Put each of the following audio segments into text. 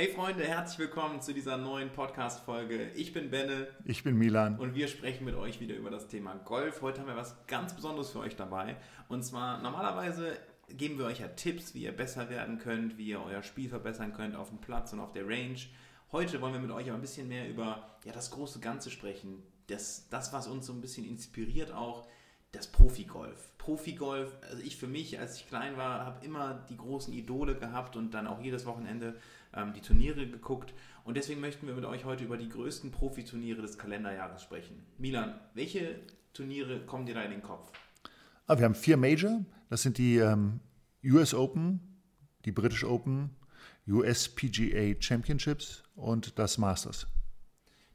Hey Freunde, herzlich willkommen zu dieser neuen Podcast-Folge. Ich bin Benne. Ich bin Milan. Und wir sprechen mit euch wieder über das Thema Golf. Heute haben wir was ganz Besonderes für euch dabei. Und zwar, normalerweise geben wir euch ja Tipps, wie ihr besser werden könnt, wie ihr euer Spiel verbessern könnt auf dem Platz und auf der Range. Heute wollen wir mit euch aber ein bisschen mehr über ja, das große Ganze sprechen. Das, das, was uns so ein bisschen inspiriert auch, das Profigolf. Profigolf, also ich für mich, als ich klein war, habe immer die großen Idole gehabt und dann auch jedes Wochenende ähm, die Turniere geguckt. Und deswegen möchten wir mit euch heute über die größten Profiturniere des Kalenderjahres sprechen. Milan, welche Turniere kommen dir da in den Kopf? Ah, wir haben vier Major. Das sind die ähm, US Open, die British Open, US PGA Championships und das Masters.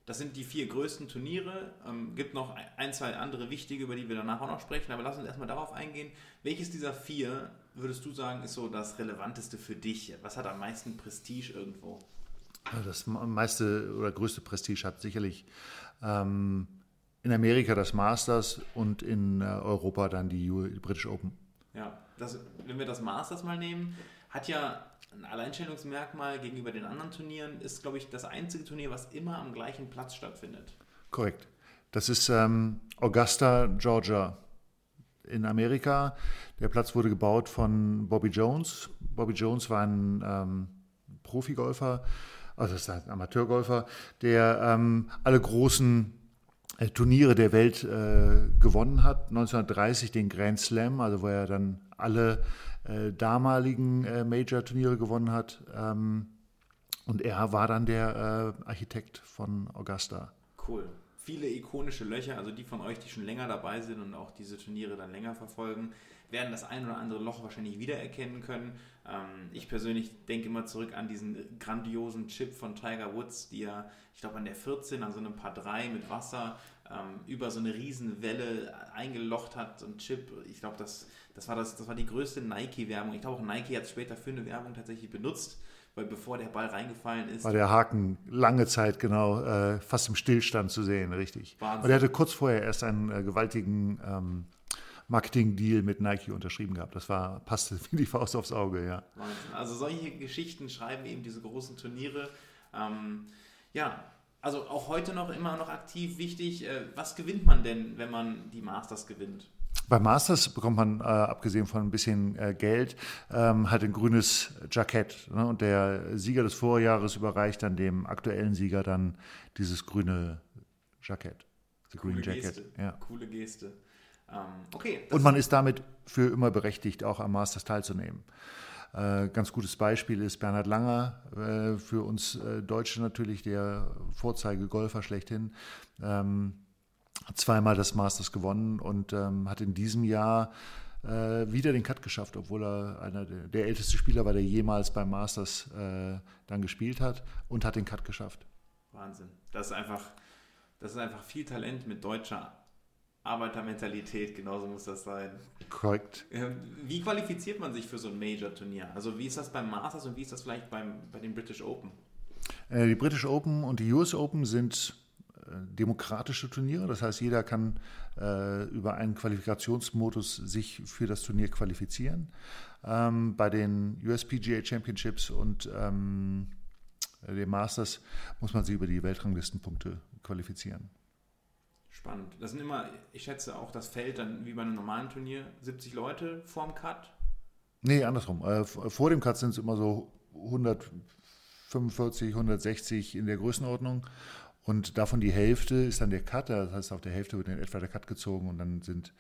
Das sind die vier größten Turniere. Ähm, gibt noch ein, zwei andere wichtige, über die wir danach auch noch sprechen. Aber lass uns erstmal darauf eingehen. Welches dieser vier würdest du sagen, ist so das Relevanteste für dich? Was hat am meisten Prestige irgendwo? Das meiste oder größte Prestige hat sicherlich ähm, in Amerika das Masters und in äh, Europa dann die, die British Open. Ja, das, wenn wir das Masters mal nehmen, hat ja ein Alleinstellungsmerkmal gegenüber den anderen Turnieren, ist, glaube ich, das einzige Turnier, was immer am gleichen Platz stattfindet. Korrekt. Das ist ähm, Augusta, Georgia in Amerika. Der Platz wurde gebaut von Bobby Jones. Bobby Jones war ein ähm, Profigolfer, also ist ein Amateurgolfer, der ähm, alle großen Turniere der Welt äh, gewonnen hat. 1930 den Grand Slam, also wo er dann alle äh, damaligen äh, Major-Turniere gewonnen hat. Ähm, und er war dann der äh, Architekt von Augusta. Cool viele ikonische Löcher, also die von euch, die schon länger dabei sind und auch diese Turniere dann länger verfolgen, werden das ein oder andere Loch wahrscheinlich wiedererkennen können. Ähm, ich persönlich denke immer zurück an diesen grandiosen Chip von Tiger Woods, die er, ich glaube, an der 14, an so einem Paar 3 mit Wasser ähm, über so eine Riesenwelle eingelocht hat. So ein Chip, ich glaube, das, das, war das, das war die größte Nike-Werbung. Ich glaube, auch Nike hat es später für eine Werbung tatsächlich benutzt weil bevor der Ball reingefallen ist. War der Haken lange Zeit genau äh, fast im Stillstand zu sehen, richtig. Wahnsinn. Und er hatte kurz vorher erst einen äh, gewaltigen ähm, Marketing-Deal mit Nike unterschrieben gehabt. Das war, passte wie die Faust aufs Auge, ja. Wahnsinn. Also solche Geschichten schreiben eben diese großen Turniere. Ähm, ja, also auch heute noch immer noch aktiv wichtig. Äh, was gewinnt man denn, wenn man die Masters gewinnt? Beim Masters bekommt man, äh, abgesehen von ein bisschen äh, Geld, ähm, halt ein grünes Jackett. Ne? Und der Sieger des Vorjahres überreicht dann dem aktuellen Sieger dann dieses grüne Jackett. The Coole Green Jacket. Geste. Ja. Coole Geste. Ähm, okay. Und man ist damit für immer berechtigt, auch am Masters teilzunehmen. Äh, ganz gutes Beispiel ist Bernhard Langer, äh, für uns äh, Deutsche natürlich der Vorzeigegolfer schlechthin. Ähm, zweimal das Masters gewonnen und ähm, hat in diesem Jahr äh, wieder den Cut geschafft, obwohl er einer der, der, älteste Spieler war, der jemals beim Masters äh, dann gespielt hat und hat den Cut geschafft. Wahnsinn. Das ist einfach, das ist einfach viel Talent mit deutscher Arbeitermentalität, genauso muss das sein. Korrekt. Ähm, wie qualifiziert man sich für so ein Major-Turnier? Also wie ist das beim Masters und wie ist das vielleicht beim, bei den British Open? Äh, die British Open und die US Open sind demokratische Turniere. Das heißt, jeder kann äh, über einen Qualifikationsmodus sich für das Turnier qualifizieren. Ähm, bei den USPGA Championships und ähm, den Masters muss man sich über die Weltranglistenpunkte qualifizieren. Spannend. Das sind immer, ich schätze auch das Feld dann wie bei einem normalen Turnier, 70 Leute vorm Cut? Nee, andersrum. Äh, vor dem Cut sind es immer so 145, 160 in der Größenordnung. Und davon die Hälfte ist dann der Cut, das heißt, auf der Hälfte wird in etwa der Cut gezogen und dann sind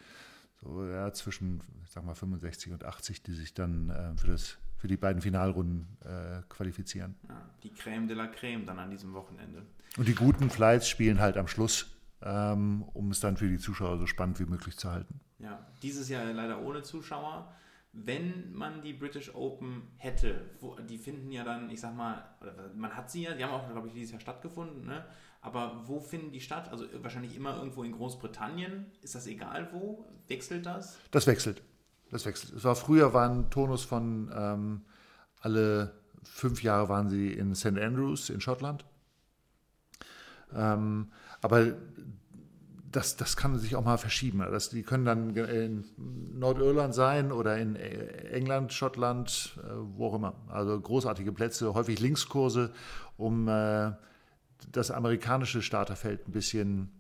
so ja, zwischen, ich sag mal, 65 und 80, die sich dann äh, für, das, für die beiden Finalrunden äh, qualifizieren. Ja, die Crème de la Crème dann an diesem Wochenende. Und die guten Flights spielen halt am Schluss, ähm, um es dann für die Zuschauer so spannend wie möglich zu halten. Ja, dieses Jahr leider ohne Zuschauer wenn man die British Open hätte, wo, die finden ja dann, ich sag mal, man hat sie ja, die haben auch, glaube ich, dieses Jahr stattgefunden, ne? aber wo finden die statt? Also wahrscheinlich immer irgendwo in Großbritannien. Ist das egal wo? Wechselt das? Das wechselt. Das wechselt. Es war früher war ein Tonus von ähm, alle fünf Jahre waren sie in St. Andrews in Schottland. Ähm, aber das, das kann sich auch mal verschieben. Das, die können dann in Nordirland sein oder in England, Schottland, äh, wo auch immer. Also großartige Plätze, häufig Linkskurse, um äh, das amerikanische Starterfeld ein bisschen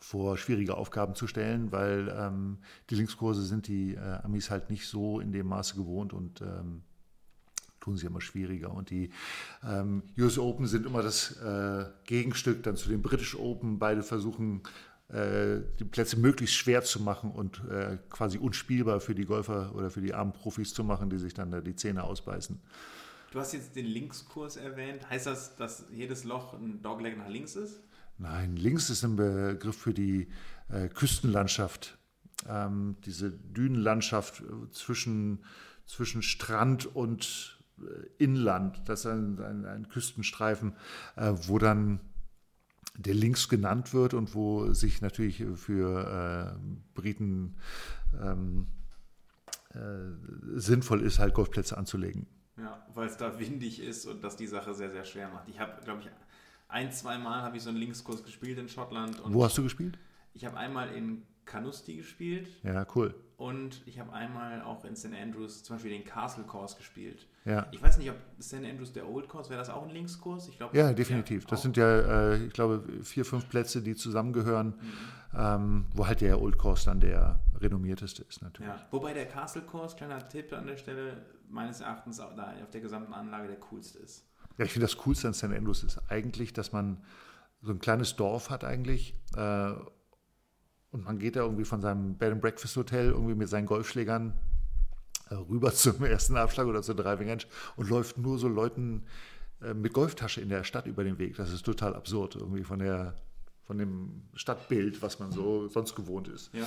vor schwierige Aufgaben zu stellen, weil ähm, die Linkskurse sind die äh, Amis halt nicht so in dem Maße gewohnt und ähm, tun sie immer schwieriger. Und die ähm, US Open sind immer das äh, Gegenstück dann zu den British Open. Beide versuchen äh, die Plätze möglichst schwer zu machen und äh, quasi unspielbar für die Golfer oder für die armen Profis zu machen, die sich dann da die Zähne ausbeißen. Du hast jetzt den Linkskurs erwähnt. Heißt das, dass jedes Loch ein Dogleg nach links ist? Nein, links ist ein Begriff für die äh, Küstenlandschaft. Ähm, diese Dünenlandschaft äh, zwischen, zwischen Strand und Inland. Das ist ein, ein, ein Küstenstreifen, äh, wo dann der links genannt wird und wo sich natürlich für äh, Briten ähm, äh, sinnvoll ist, halt Golfplätze anzulegen. Ja, weil es da windig ist und das die Sache sehr, sehr schwer macht. Ich habe, glaube ich, ein, zwei Mal habe ich so einen Linkskurs gespielt in Schottland. Wo hast du gespielt? Ich habe einmal in Canusti gespielt. Ja, cool. Und ich habe einmal auch in St. Andrews zum Beispiel den Castle Course gespielt. Ja. Ich weiß nicht, ob St. Andrews der Old Course, wäre das auch ein Linkskurs? Ich glaube, ja, definitiv. Das sind ja, äh, ich glaube, vier, fünf Plätze, die zusammengehören, mhm. ähm, wo halt der Old Course dann der renommierteste ist natürlich. Ja. Wobei der Castle Course, kleiner Tipp an der Stelle, meines Erachtens auf der gesamten Anlage der coolste ist. Ja, ich finde das Coolste an St. Andrews ist eigentlich, dass man so ein kleines Dorf hat eigentlich äh, und man geht da irgendwie von seinem Bed and Breakfast Hotel irgendwie mit seinen Golfschlägern äh, rüber zum ersten Abschlag oder zur Driving Range und läuft nur so Leuten äh, mit Golftasche in der Stadt über den Weg. Das ist total absurd irgendwie von der von dem Stadtbild, was man so sonst gewohnt ist. Ja.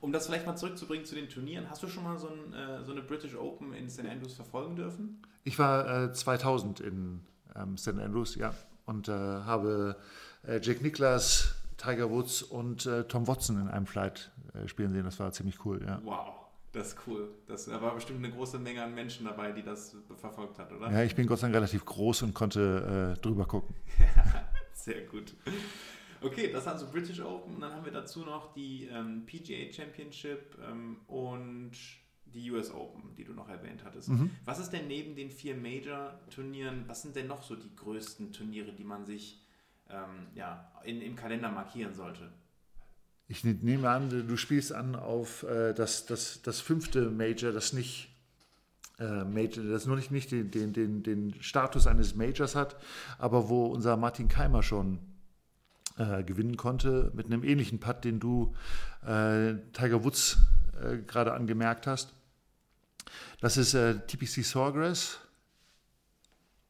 Um das vielleicht mal zurückzubringen zu den Turnieren, hast du schon mal so, ein, äh, so eine British Open in St. Andrews verfolgen dürfen? Ich war äh, 2000 in ähm, St. Andrews, ja, und äh, habe äh, Jack Nicklaus, Tiger Woods und äh, Tom Watson in einem Flight äh, spielen sehen. Das war ziemlich cool, ja. Wow. Das ist cool. Das, da war bestimmt eine große Menge an Menschen dabei, die das verfolgt hat, oder? Ja, ich bin Gott sei Dank relativ groß und konnte drüber gucken. Sehr gut. Okay, das waren so British Open. Und dann haben wir dazu noch die ähm, PGA Championship ähm, und die US Open, die du noch erwähnt hattest. Mhm. Was ist denn neben den vier Major-Turnieren, was sind denn noch so die größten Turniere, die man sich ähm, ja, in, im Kalender markieren sollte? Ich nehme an, du spielst an auf äh, das, das, das fünfte Major, das nicht äh, Major, das nur nicht, nicht den, den, den, den Status eines Majors hat, aber wo unser Martin Keimer schon äh, gewinnen konnte, mit einem ähnlichen Putt, den du äh, Tiger Woods äh, gerade angemerkt hast. Das ist äh, TPC Sawgrass.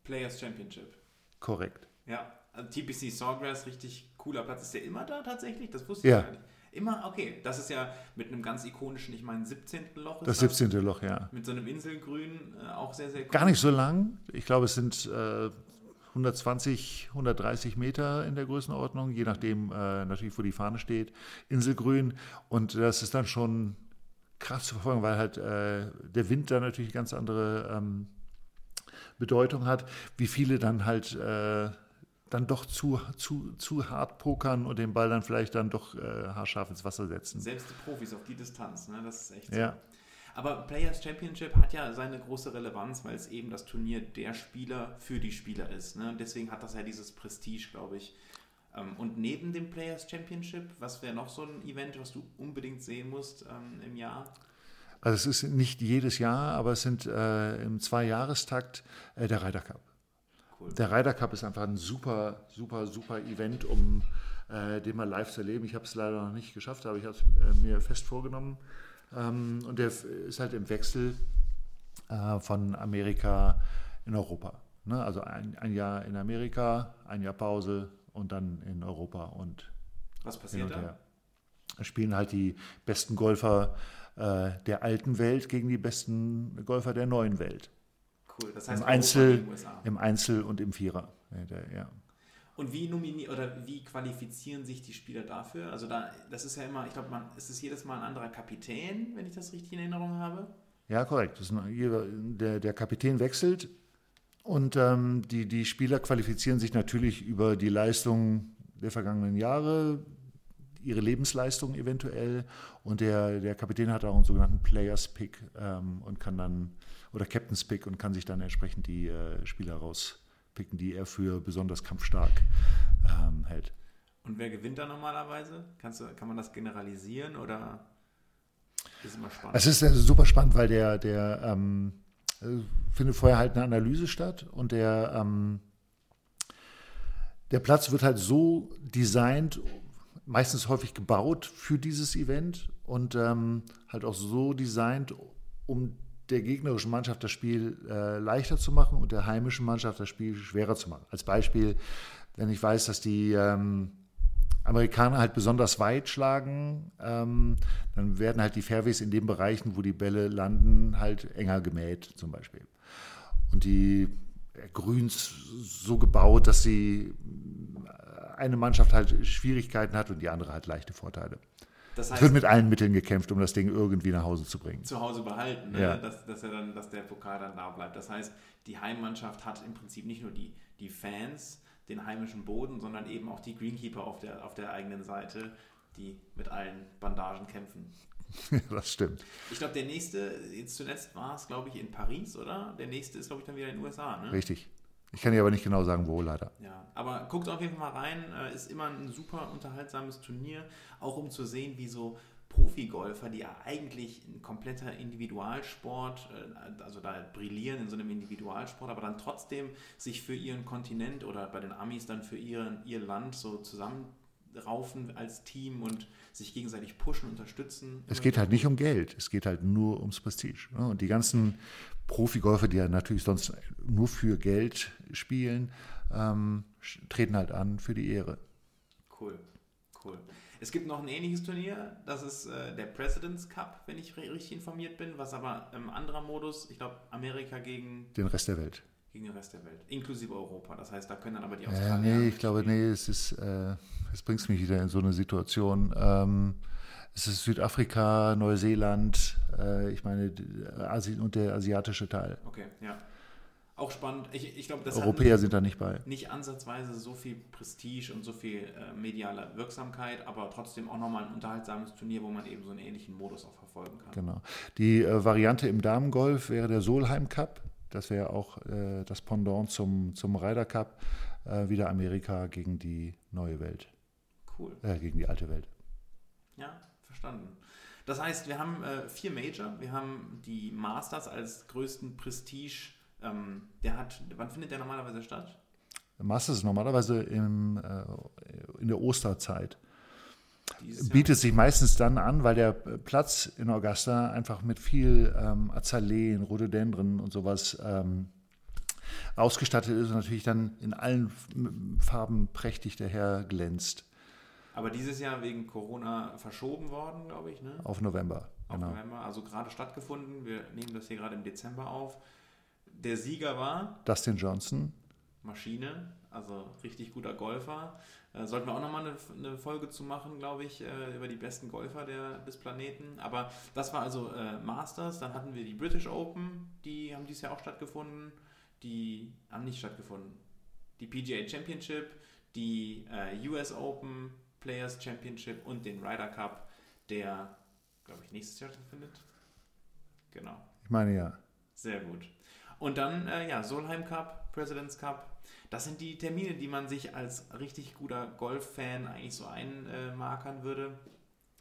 Players Championship. Korrekt. Ja, TPC Sawgrass, richtig cooler Platz. Ist der immer da tatsächlich? Das wusste ja. ich gar nicht. Immer, okay. Das ist ja mit einem ganz ikonischen, ich meine, 17. Loch. das 17. Das. Loch, ja. Mit so einem Inselgrün, äh, auch sehr, sehr cool. Gar nicht so lang. Ich glaube, es sind äh, 120, 130 Meter in der Größenordnung, je nachdem äh, natürlich, wo die Fahne steht. Inselgrün. Und das ist dann schon krass zu verfolgen, weil halt äh, der Wind da natürlich ganz andere ähm, Bedeutung hat, wie viele dann halt äh, dann doch zu, zu, zu hart pokern und den Ball dann vielleicht dann doch äh, haarscharf ins Wasser setzen. Selbst die Profis auf die Distanz, ne? das ist echt so. Ja. Aber Players Championship hat ja seine große Relevanz, weil es eben das Turnier der Spieler für die Spieler ist. Ne? Deswegen hat das ja dieses Prestige, glaube ich. Ähm, und neben dem Players Championship, was wäre noch so ein Event, was du unbedingt sehen musst ähm, im Jahr? Also es ist nicht jedes Jahr, aber es sind äh, im Zweijahrestakt äh, der Ryder Cup. Cool. Der Ryder Cup ist einfach ein super, super, super Event, um äh, den mal live zu erleben. Ich habe es leider noch nicht geschafft, aber ich habe es äh, mir fest vorgenommen. Ähm, und der ist halt im Wechsel äh, von Amerika in Europa. Ne? Also ein, ein Jahr in Amerika, ein Jahr Pause, und dann in Europa und was passiert da? Da spielen halt die besten Golfer äh, der alten Welt gegen die besten Golfer der neuen Welt. Cool, das heißt Im Einzel, im Einzel und im Vierer. Ja. Und wie nominieren oder wie qualifizieren sich die Spieler dafür? Also da, das ist ja immer, ich glaube, man, es ist jedes Mal ein anderer Kapitän, wenn ich das richtig in Erinnerung habe. Ja, korrekt. Ein, der, der Kapitän wechselt und ähm, die, die Spieler qualifizieren sich natürlich über die Leistungen der vergangenen Jahre, ihre Lebensleistung eventuell. Und der, der Kapitän hat auch einen sogenannten Players Pick ähm, und kann dann, oder Captain's Pick und kann sich dann entsprechend die äh, Spieler rauspicken, die er für besonders kampfstark ähm, hält. Und wer gewinnt da normalerweise? Kannst du, kann man das generalisieren oder ist immer spannend? Es ist super spannend, weil der, der ähm, äh, findet vorher halt eine Analyse statt und der, ähm, der Platz wird halt so designt, meistens häufig gebaut für dieses Event und ähm, halt auch so designt, um der gegnerischen Mannschaft das Spiel äh, leichter zu machen und der heimischen Mannschaft das Spiel schwerer zu machen. Als Beispiel, wenn ich weiß, dass die ähm, Amerikaner halt besonders weit schlagen, ähm, dann werden halt die Fairways in den Bereichen, wo die Bälle landen, halt enger gemäht zum Beispiel. Und die Grüns so gebaut, dass sie eine Mannschaft halt Schwierigkeiten hat und die andere halt leichte Vorteile. Das heißt, es wird mit allen Mitteln gekämpft, um das Ding irgendwie nach Hause zu bringen. Zu Hause behalten, ne? ja. dass, dass, er dann, dass der Pokal dann da bleibt. Das heißt, die Heimmannschaft hat im Prinzip nicht nur die, die Fans, den heimischen Boden, sondern eben auch die Greenkeeper auf der, auf der eigenen Seite, die mit allen Bandagen kämpfen. das stimmt. Ich glaube, der nächste, jetzt zuletzt war es, glaube ich, in Paris, oder? Der nächste ist, glaube ich, dann wieder in den USA, ne? Richtig. Ich kann dir aber nicht genau sagen, wo leider. Ja, aber guckt auf jeden Fall mal rein. Äh, ist immer ein super unterhaltsames Turnier, auch um zu sehen, wie so Profigolfer, die ja eigentlich ein kompletter Individualsport, äh, also da brillieren in so einem Individualsport, aber dann trotzdem sich für ihren Kontinent oder bei den Amis dann für ihren, ihr Land so zusammenraufen als Team und sich gegenseitig pushen, unterstützen. Es geht halt nicht um Geld, es geht halt nur ums Prestige. Ne? Und die ganzen Profigolfer, die ja natürlich sonst nur für Geld spielen, ähm, treten halt an für die Ehre. Cool, cool. Es gibt noch ein ähnliches Turnier, das ist äh, der President's Cup, wenn ich richtig informiert bin, was aber im anderer Modus, ich glaube Amerika gegen den Rest der Welt. Gegen den Rest der Welt, inklusive Europa. Das heißt, da können dann aber die Australier. Äh, nee, ich glaube, nee, es ist, äh, es bringt mich wieder in so eine Situation. Ähm, es ist Südafrika, Neuseeland, äh, ich meine, Asi und der asiatische Teil. Okay, ja. Auch spannend. Ich, ich glaube, das Europäer sind da nicht bei. Nicht ansatzweise so viel Prestige und so viel äh, mediale Wirksamkeit, aber trotzdem auch nochmal ein unterhaltsames Turnier, wo man eben so einen ähnlichen Modus auch verfolgen kann. Genau. Die äh, Variante im Damengolf wäre der Solheim Cup. Das wäre auch äh, das Pendant zum, zum Ryder Cup. Äh, wieder Amerika gegen die neue Welt. Cool. Äh, gegen die alte Welt. Ja, verstanden. Das heißt, wir haben äh, vier Major. Wir haben die Masters als größten Prestige ähm, der hat, wann findet der normalerweise statt? Masters ist normalerweise im, äh, in der Osterzeit. Bietet sich meistens dann an, weil der Platz in Augusta einfach mit viel ähm, Azaleen, Rhododendren und sowas ähm, ausgestattet ist und natürlich dann in allen Farben prächtig daher glänzt. Aber dieses Jahr wegen Corona verschoben worden, glaube ich, ne? Auf November. Auf genau. November, also gerade stattgefunden. Wir nehmen das hier gerade im Dezember auf. Der Sieger war Dustin Johnson. Maschine, also richtig guter Golfer. Äh, sollten wir auch nochmal eine, eine Folge zu machen, glaube ich, äh, über die besten Golfer der, des Planeten. Aber das war also äh, Masters. Dann hatten wir die British Open, die haben dieses Jahr auch stattgefunden. Die haben nicht stattgefunden. Die PGA Championship, die äh, US Open Players Championship und den Ryder Cup, der, glaube ich, nächstes Jahr stattfindet. Genau. Ich meine ja. Sehr gut. Und dann, äh, ja, Solheim Cup, President's Cup. Das sind die Termine, die man sich als richtig guter Golf-Fan eigentlich so einmarkern würde.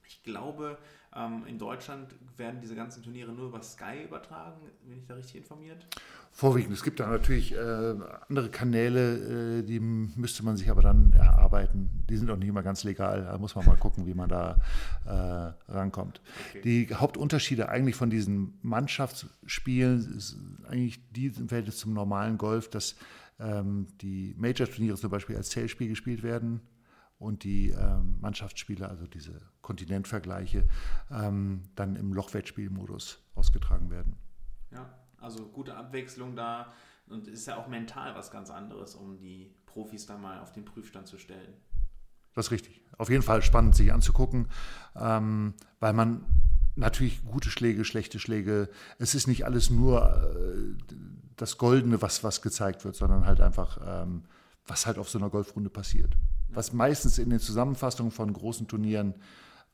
Ich glaube, ähm, in Deutschland werden diese ganzen Turniere nur über Sky übertragen. Bin ich da richtig informiert? Vorwiegend. Es gibt da natürlich äh, andere Kanäle, äh, die müsste man sich aber dann erarbeiten. Die sind auch nicht immer ganz legal. Da muss man mal gucken, wie man da äh, rankommt. Okay. Die Hauptunterschiede eigentlich von diesen Mannschaftsspielen ist eigentlich die im Verhältnis zum normalen Golf, dass ähm, die Major-Turniere zum Beispiel als Zählspiel gespielt werden und die ähm, Mannschaftsspiele, also diese Kontinentvergleiche, ähm, dann im Lochwettspielmodus ausgetragen werden. Ja, also gute Abwechslung da und ist ja auch mental was ganz anderes, um die Profis da mal auf den Prüfstand zu stellen. Das ist richtig. Auf jeden Fall spannend, sich anzugucken, ähm, weil man natürlich gute Schläge, schlechte Schläge, es ist nicht alles nur äh, das Goldene, was, was gezeigt wird, sondern halt einfach, ähm, was halt auf so einer Golfrunde passiert was meistens in den Zusammenfassungen von großen Turnieren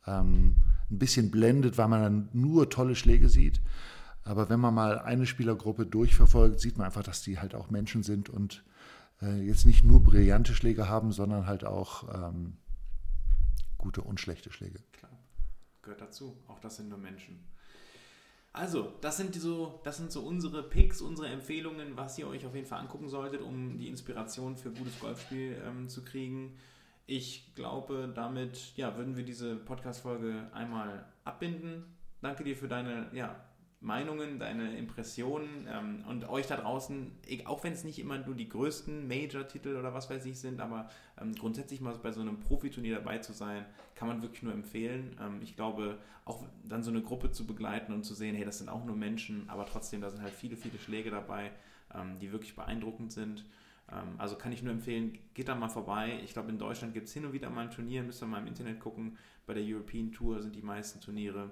ähm, ein bisschen blendet, weil man dann nur tolle Schläge sieht. Aber wenn man mal eine Spielergruppe durchverfolgt, sieht man einfach, dass die halt auch Menschen sind und äh, jetzt nicht nur brillante Schläge haben, sondern halt auch ähm, gute und schlechte Schläge. Klar, gehört dazu. Auch das sind nur Menschen. Also, das sind, so, das sind so unsere Picks, unsere Empfehlungen, was ihr euch auf jeden Fall angucken solltet, um die Inspiration für gutes Golfspiel ähm, zu kriegen. Ich glaube, damit ja, würden wir diese Podcast-Folge einmal abbinden. Danke dir für deine ja, Meinungen, deine Impressionen ähm, und euch da draußen, auch wenn es nicht immer nur die größten Major-Titel oder was weiß ich sind, aber ähm, grundsätzlich mal bei so einem Profiturnier dabei zu sein, kann man wirklich nur empfehlen. Ähm, ich glaube, auch dann so eine Gruppe zu begleiten und zu sehen, hey, das sind auch nur Menschen, aber trotzdem, da sind halt viele, viele Schläge dabei, ähm, die wirklich beeindruckend sind. Ähm, also kann ich nur empfehlen, geht da mal vorbei. Ich glaube, in Deutschland gibt es hin und wieder mal ein Turnier, müsst ihr mal im Internet gucken. Bei der European Tour sind die meisten Turniere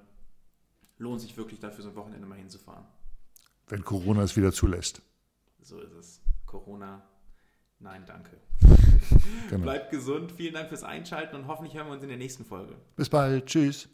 lohnt sich wirklich dafür, so ein Wochenende mal hinzufahren. Wenn Corona es wieder zulässt. So ist es. Corona, nein, danke. Genau. Bleibt gesund. Vielen Dank fürs Einschalten und hoffentlich hören wir uns in der nächsten Folge. Bis bald. Tschüss.